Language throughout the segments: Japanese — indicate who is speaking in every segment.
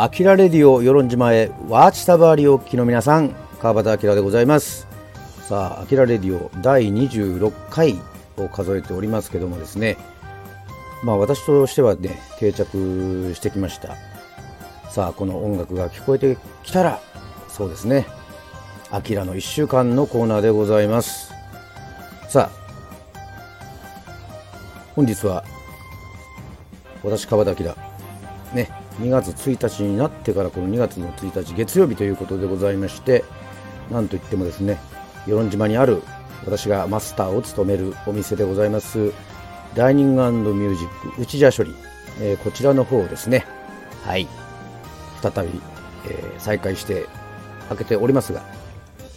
Speaker 1: アキラレディオ与論島へワーチタバーリお聞きの皆さん川端明でございます。さあアキラレディオ第26回を数えておりますけどもですね。まあ私としてはね定着してきました。さあこの音楽が聞こえてきたらそうですね。アキラの1週間のコーナーでございます。さあ本日は私川田明ね2月1日になってからこの2月の1日月曜日ということでございましてなんといってもですね与論島にある私がマスターを務めるお店でございますダイニングミュージック内社処理、えー、こちらの方ですねはい再び、えー、再開して開けておりますが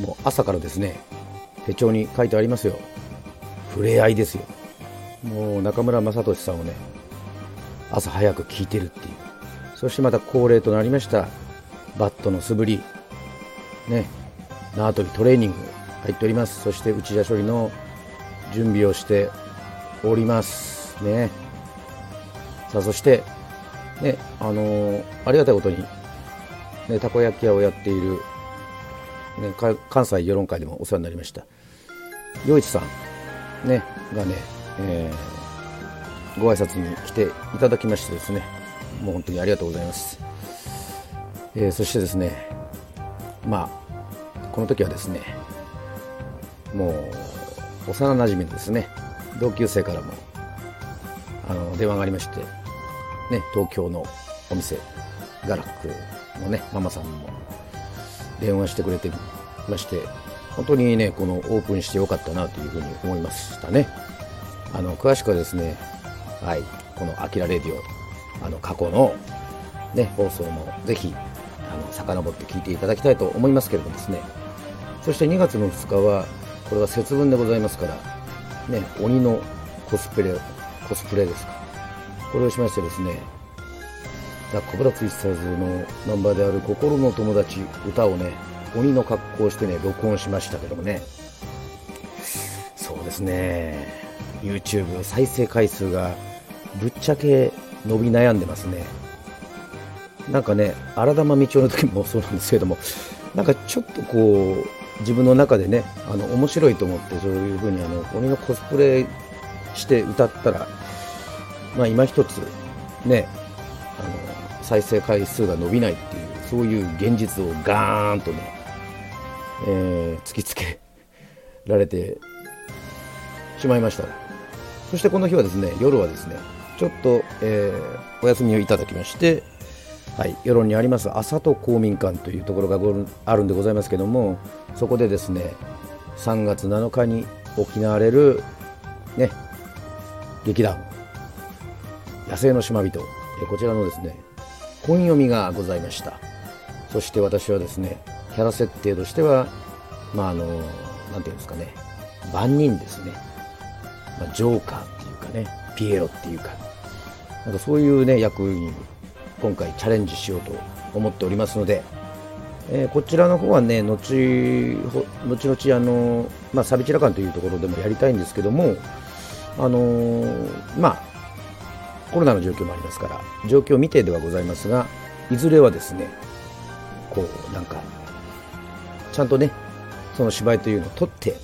Speaker 1: もう朝からですね手帳に書いてありますよ。触れ合いですよ。もう中村雅俊さんをね朝早く聞いてるっていう。そしてまた恒例となりましたバットの素振りね縄跳びトレーニング入っております。そして内田処理の準備をしております。ね。さあそしてねあのー、ありがたいことにねたこ焼き屋をやっている、ね、関西世論会でもお世話になりました余一さんねがねえー、ご挨拶に来ていただきましてですねもう本当にありがとうございます、えー、そしてですねまあこの時はですねもう幼なじみですね同級生からもあの電話がありまして、ね、東京のお店ガラックのねママさんも電話してくれてまして本当にねこのオープンしてよかったなというふうに思いましたね。あの詳しくはですね、はい、この「あきらレディオ」あの過去の、ね、放送もぜひあの遡って聞いていただきたいと思いますけれどもですね。そして2月の2日はこれは節分でございますから、ね、鬼のコスプレコスプレですか。これをしましてですねザ・コブラツイスターズのナンバーである「心の友達」歌をね鬼の格好をしてね録音しましたけどもね。そうですね。YouTube 再生回数がぶっちゃけ伸び悩んでますねなんかね荒玉道夫の時もそうなんですけどもなんかちょっとこう自分の中でねあの面白いと思ってそういう風にあの鬼のコスプレして歌ったらまあ今一つねあの再生回数が伸びないっていうそういう現実をガーンとね、えー、突きつけられてしまいました。そしてこの日はですね、夜はですね、ちょっと、えー、お休みをいただきまして、はい、世論にあります朝と公民館というところがあるんでございますけども、そこでですね、3月7日に行われる、ね、劇団、野生の島人、こちらのですね、本読みがございました。そして私はですね、キャラ設定としては、まああの、なんていうんですかね、万人ですね。まあ、ジョーカーっていうかね、ピエロっていうか、なんかそういうね、役に今回チャレンジしようと思っておりますので、えー、こちらの方はね、後、後々あの、まあ、サビチラ館というところでもやりたいんですけども、あのー、まあ、コロナの状況もありますから、状況未定ではございますが、いずれはですね、こう、なんか、ちゃんとね、その芝居というのを撮って、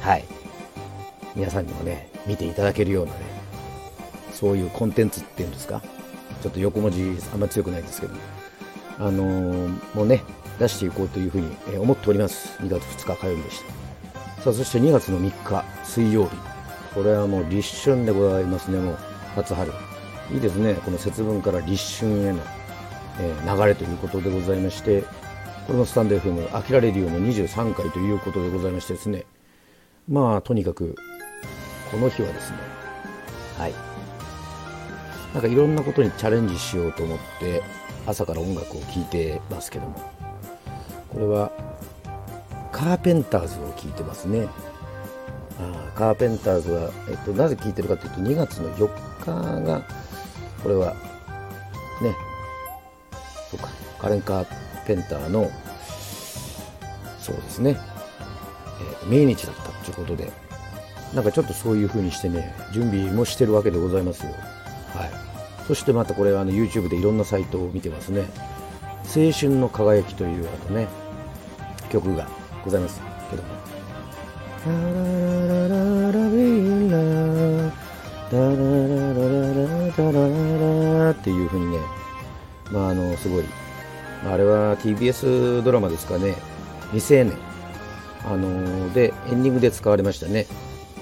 Speaker 1: はい、皆さんにもね、見ていただけるようなね、そういうコンテンツっていうんですか、ちょっと横文字あんま強くないですけど、あのー、もうね、出していこうというふうに思っております。2月2日火曜日でした。さあ、そして2月の3日水曜日。これはもう立春でございますね、もう初春。いいですね、この節分から立春への、え流れということでございまして、これのスタンド FM、アキラレディオの23回ということでございましてですね、まあ、とにかくこの日はですね、はい。なんかいろんなことにチャレンジしようと思って、朝から音楽を聴いてますけども、これは、カーペンターズを聴いてますね。あカーペンターズは、えっと、なぜ聴いてるかというと、2月の4日が、これは、ね、そうか、カレン・カーペンターの、そうですね、えー、命日だったということで、なんかちょっとそういう風にしてね、準備もしてるわけでございますよ。はい。そしてまたこれあの YouTube でいろんなサイトを見てますね。青春の輝きというあのね曲がございますけども「ラララララビララララララララ」っていうふうにねまああのすごいあれは TBS ドラマですかね未成年あのでエンディングで使われましたね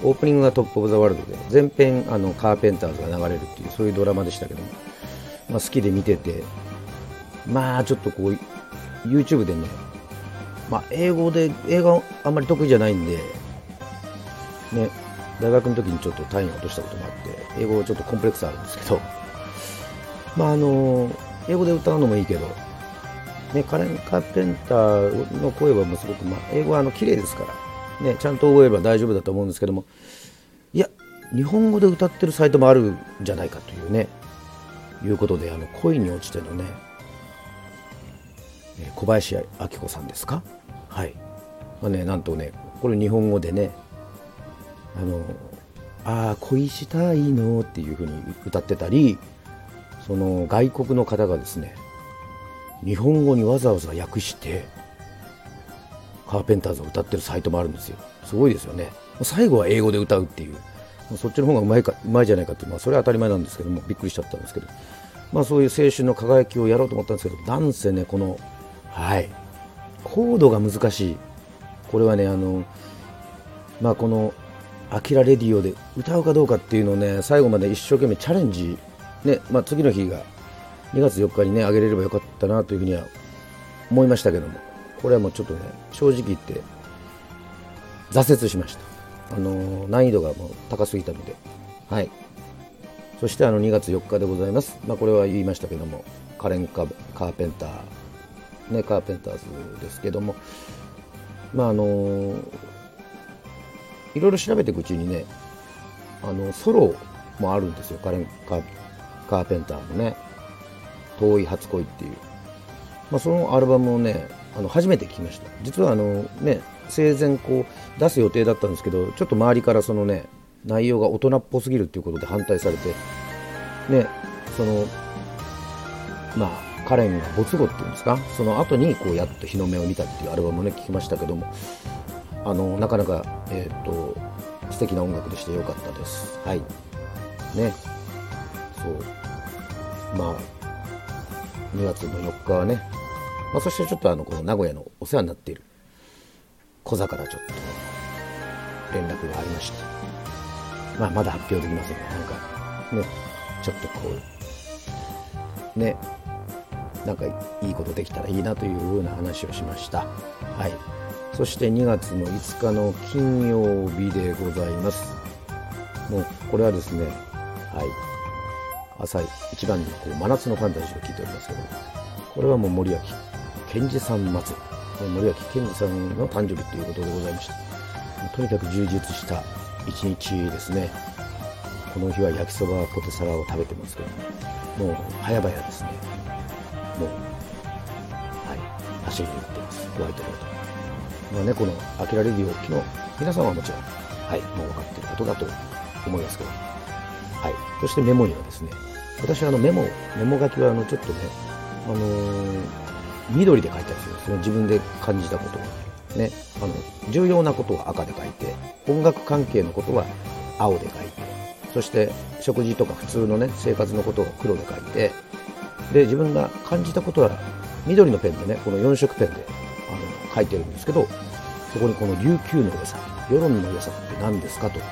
Speaker 1: オープニングがトップ・オブ・ザ・ワールドで全編あのカーペンターズが流れるっていうそういうドラマでしたけども、まあ、好きで見ててまあちょっとこう YouTube でね、まあ、英語で映画あんまり得意じゃないんでね大学の時にちょっと単位を落としたこともあって英語ちょっとコンプレックスあるんですけどまああの英語で歌うのもいいけどね、カレン・カーペンターの声はもうすごく、まあ、英語はあの綺麗ですから、ね、ちゃんと覚えれば大丈夫だと思うんですけども。いや日本語で歌ってるサイトもあるんじゃないかというね。いうことであの恋に落ちてのね小林明子さんですか？はい、まあね、なんとねこれ日本語でねあのあ恋したいのっていうふうに歌ってたりその外国の方がですね日本語にわざわざ訳してカーペンターズを歌ってるサイトもあるんですよ。すごいですよね。最後は英語で歌うっていう。そっちの方がうまいかうまいじゃないかって、まあ、それは当たり前なんですけどもびっくりしちゃったんですけど、まあ、そういう青春の輝きをやろうと思ったんですけどなんせねこのはい。コードが難しい。これはねあのまあこの「アキラレディオ」で歌うかどうかっていうのをね最後まで一生懸命チャレンジ。ねまあ、次の日が2月4日にねあげれればよかったなというふうには思いましたけども。これはもうちょっとね正直言って挫折しました。あの難易度がもう高すぎたので。はい。そしてあの2月4日でございます、まあ、これは言いましたけどもカレンカ・カーペンターねカーペンターズですけども。まああのいろいろ調べていくうちにねあのソロもあるんですよ。カレンカ・カーペンターのね。遠い初恋っていう、まあ、そのアルバムをねあの初めて聴きました。実はあのね生前こう出す予定だったんですけどちょっと周りからそのね内容が大人っぽすぎるっていうことで反対されてねそのまあカレンが没後っていうんですか？その後にこうやっと日の目を見たっていうアルバムをね聴きましたけどもあのなかなかえっ、と素敵な音楽でしてよかったです。はい。ね。そう。まあ2月の4日はね、まあ、そしてちょっとあのこの名古屋のお世話になっている小座からちょっと連絡がありまして、まあ、まだ発表できませんがなんかねちょっとこうねなんかいいことできたらいいなというような話をしました。はい。そして2月の5日の金曜日でございます。もうこれはですねはい。朝一番にこう真夏のファンタジーを聞いておりますけどこれはもう森脇健児さん祭り。森脇健児さんの誕生日ということでございましたとにかく充実した一日ですね。この日は焼きそばポテサラを食べてますけど。もう早々ですね。もうはい。走りに行ってます。ホワイトボードまあねこの「あきらレディオ」昨日皆さんはもちろんはいもう分かってることだと思いますけど。はい。そしてメモにはですね私あのメモ、メモ書きはあのちょっとね、あのー、緑で書いたりするんですね。自分で感じたことを。ね、あの、重要なことは赤で書いて、音楽関係のことは青で書いて、そして食事とか普通のね、生活のことを黒で書いて、で、自分が感じたことは緑のペンでね、この4色ペンであの書いてるんですけど、そこにこの琉球の良さ、世論の良さって何ですかと、ね、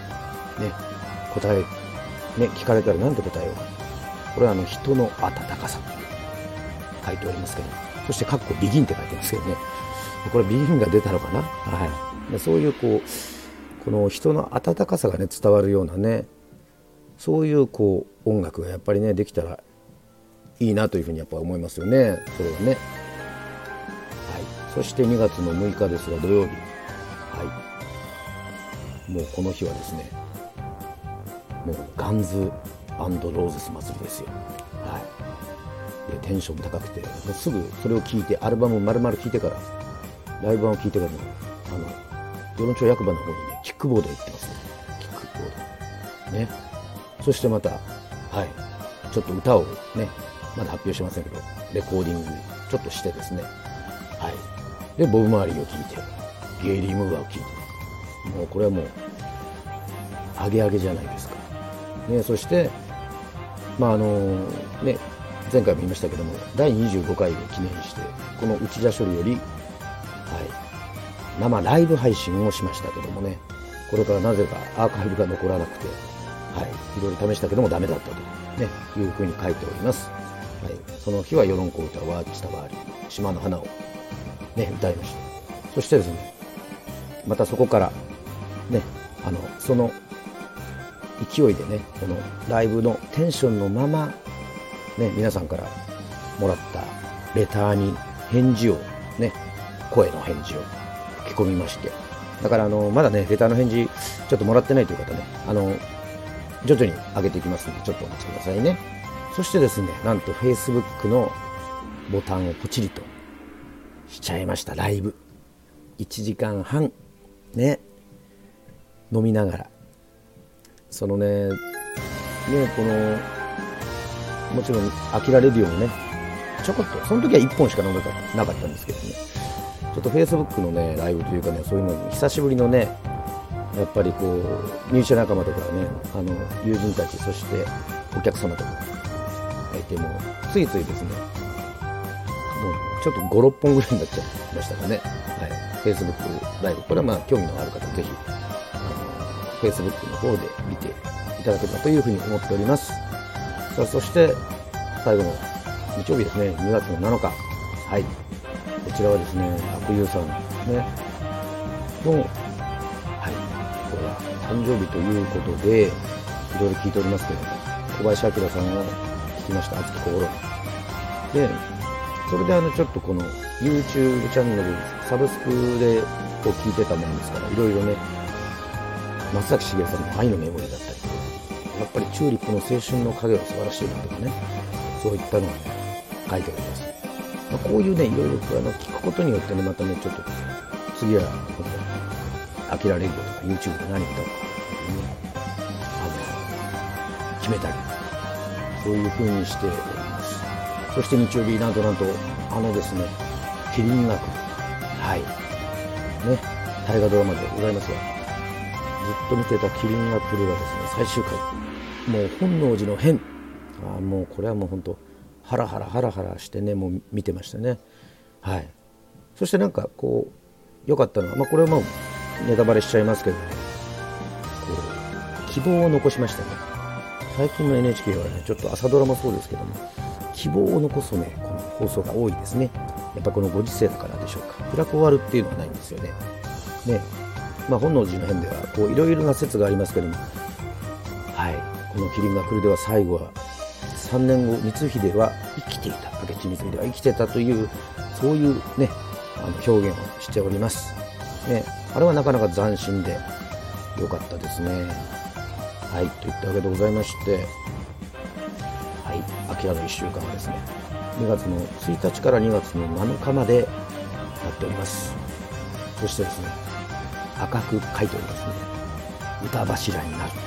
Speaker 1: 答え、ね、聞かれたら何て答えようか。これはあの人の温かさ書いておりますけどそしてかっこビギンって書いてますけどね。これビギンが出たのかな？はい。そういうこうこの人の温かさがね伝わるようなねそういうこう音楽がやっぱりねできたらいいなというふうにやっぱ思いますよね。それはね。はい。そして2月の6日ですが土曜日。はい。もうこの日はですねもうガンズローゼス祭りですよ。テンション高くて、すぐそれを聞いて、アルバムを丸々聴いてから、ライブ版を聴いてから、あの、与野町役場の方にね、キックボード行ってますね。キックボード。ね。そしてまた、はい、ちょっと歌をね、まだ発表してませんけど、レコーディングちょっとしてですねはいでボブ・マーリーを聴いてゲイリー・ムーアを聴いてもうこれはもうアゲアゲじゃないですか、ね、そしてまああのね前回も言いましたけども第25回を記念してこの内田処理より、はい、生ライブ配信をしましたけどもねこれからなぜかアーカイブが残らなくて、はい、いろいろ試したけどもダメだったと、ね、いうふうに書いております、はい、その日は世論小歌は伝わり島の花を、ね、歌いました。そしてですねまたそこからねあのその勢いでねこのライブのテンションのままね、皆さんからもらったレターに返事を、ね、声の返事を書き込みまして、だからあの、まだね、レターの返事、ちょっともらってないという方ね、あの、徐々に上げていきますので、ちょっとお待ちくださいね。そしてですね、なんと Facebook のボタンをポチリとしちゃいました、ライブ。1時間半、ね、飲みながら。そのね、ね、この、もちろん飽きられるようにね、ちょこっと、その時は1本しか飲めたなかったんですけどね、ちょっと Facebook のね、ライブというかね、そういうのに久しぶりのね、やっぱりこう、入社仲間とかね、あの、友人たち、そしてお客様とかいて、もついついですね、もうちょっと5、6本ぐらいになっちゃいましたかね。はい。Facebook ライブ。これはまあ興味のある方、ぜひ、あの、Facebook の方で見ていただければというふうに思っております。さあそして最後の日曜日ですね。2月の7日。はい。こちらはですね悪友さんね。のはい。これは誕生日ということでいろいろ聞いておりますけども小林明さんを聞きました。熱き心。でそれであのちょっとこの YouTube チャンネルサブスクでこう聞いてたもんですからいろいろね松崎しげるさんの愛のメモリーだったりとかやっぱりチューリップの青春の影は素晴らしいなとかね、そういったのがね、書いております。まあ、こういうね、いろいろあの聞くことによってね、またね、ちょっと次は、この、アキラレディオとか YouTube で何見たのかっていうね、あの、決めたり、そういう風にしております。そして日曜日、なんとなんと、あのですね、キリン学、はい、ね、大河ドラマでございますが、ずっと見てたキリンが来るはですね、最終回。もう本能寺の変。あもうこれはもう本当ハラハラハラハラしてねもう見てましたね。はい。そしてなんかこう良かったのは、まあ、これはもうネタバレしちゃいますけどね。こう希望を残しましたね。最近の NHK はねちょっと朝ドラもそうですけども希望を残すねこの放送が多いですね。やっぱこのご時世だからでしょうか。暗く終わるっていうのはないんですよね。ね。まあ本能寺の変ではこういろいろな説がありますけどもこの「麒麟が来る」では最後は3年後光秀は生きていた。明智光秀は生きてたというそういうねあの表現をしております、ね、あれはなかなか斬新で良かったですね。はいといったわけでございましてはい秋らの1週間はですね。2月の1日から2月の7日までやっております。そしてですね赤く書いておりますね。歌柱になる。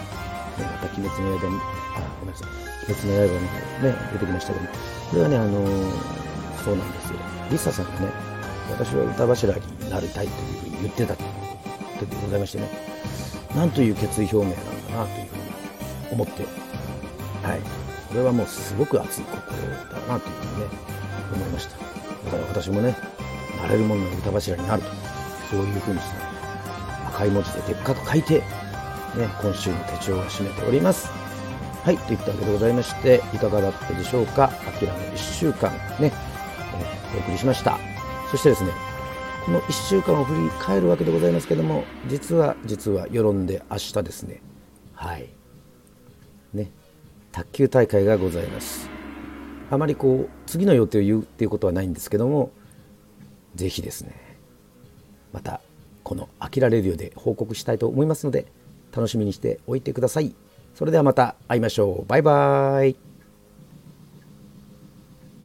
Speaker 1: ね、また鬼滅の刃あ、ごめんなさい。鬼滅の刃のね、出てきましたけど、これはね、あのー、そうなんですよ。リサさんがね、私は歌柱になりたいというふうに言ってた時でございましてね、なんという決意表明なんだなというふうに思って、はい。これはもうすごく熱い心だなというふうにね、思いました。だから私もね、なれるものの歌柱になると、そういうふうにして、赤い文字ででっかく書いて、ね、今週の手帳を締めております。はい、といったわけでございまして、いかがだったでしょうか？あきらの1週間ね、えー、お送りしました。そしてですね、この1週間を振り返るわけでございますけども、実は、実は、世論で明日ですね、はい、ね、卓球大会がございます。あまりこう、次の予定を言うっていうことはないんですけども、ぜひですね、また、この「あきらレディオ」で報告したいと思いますので楽しみにしておいてください。それではまた会いましょう。バイバーイ。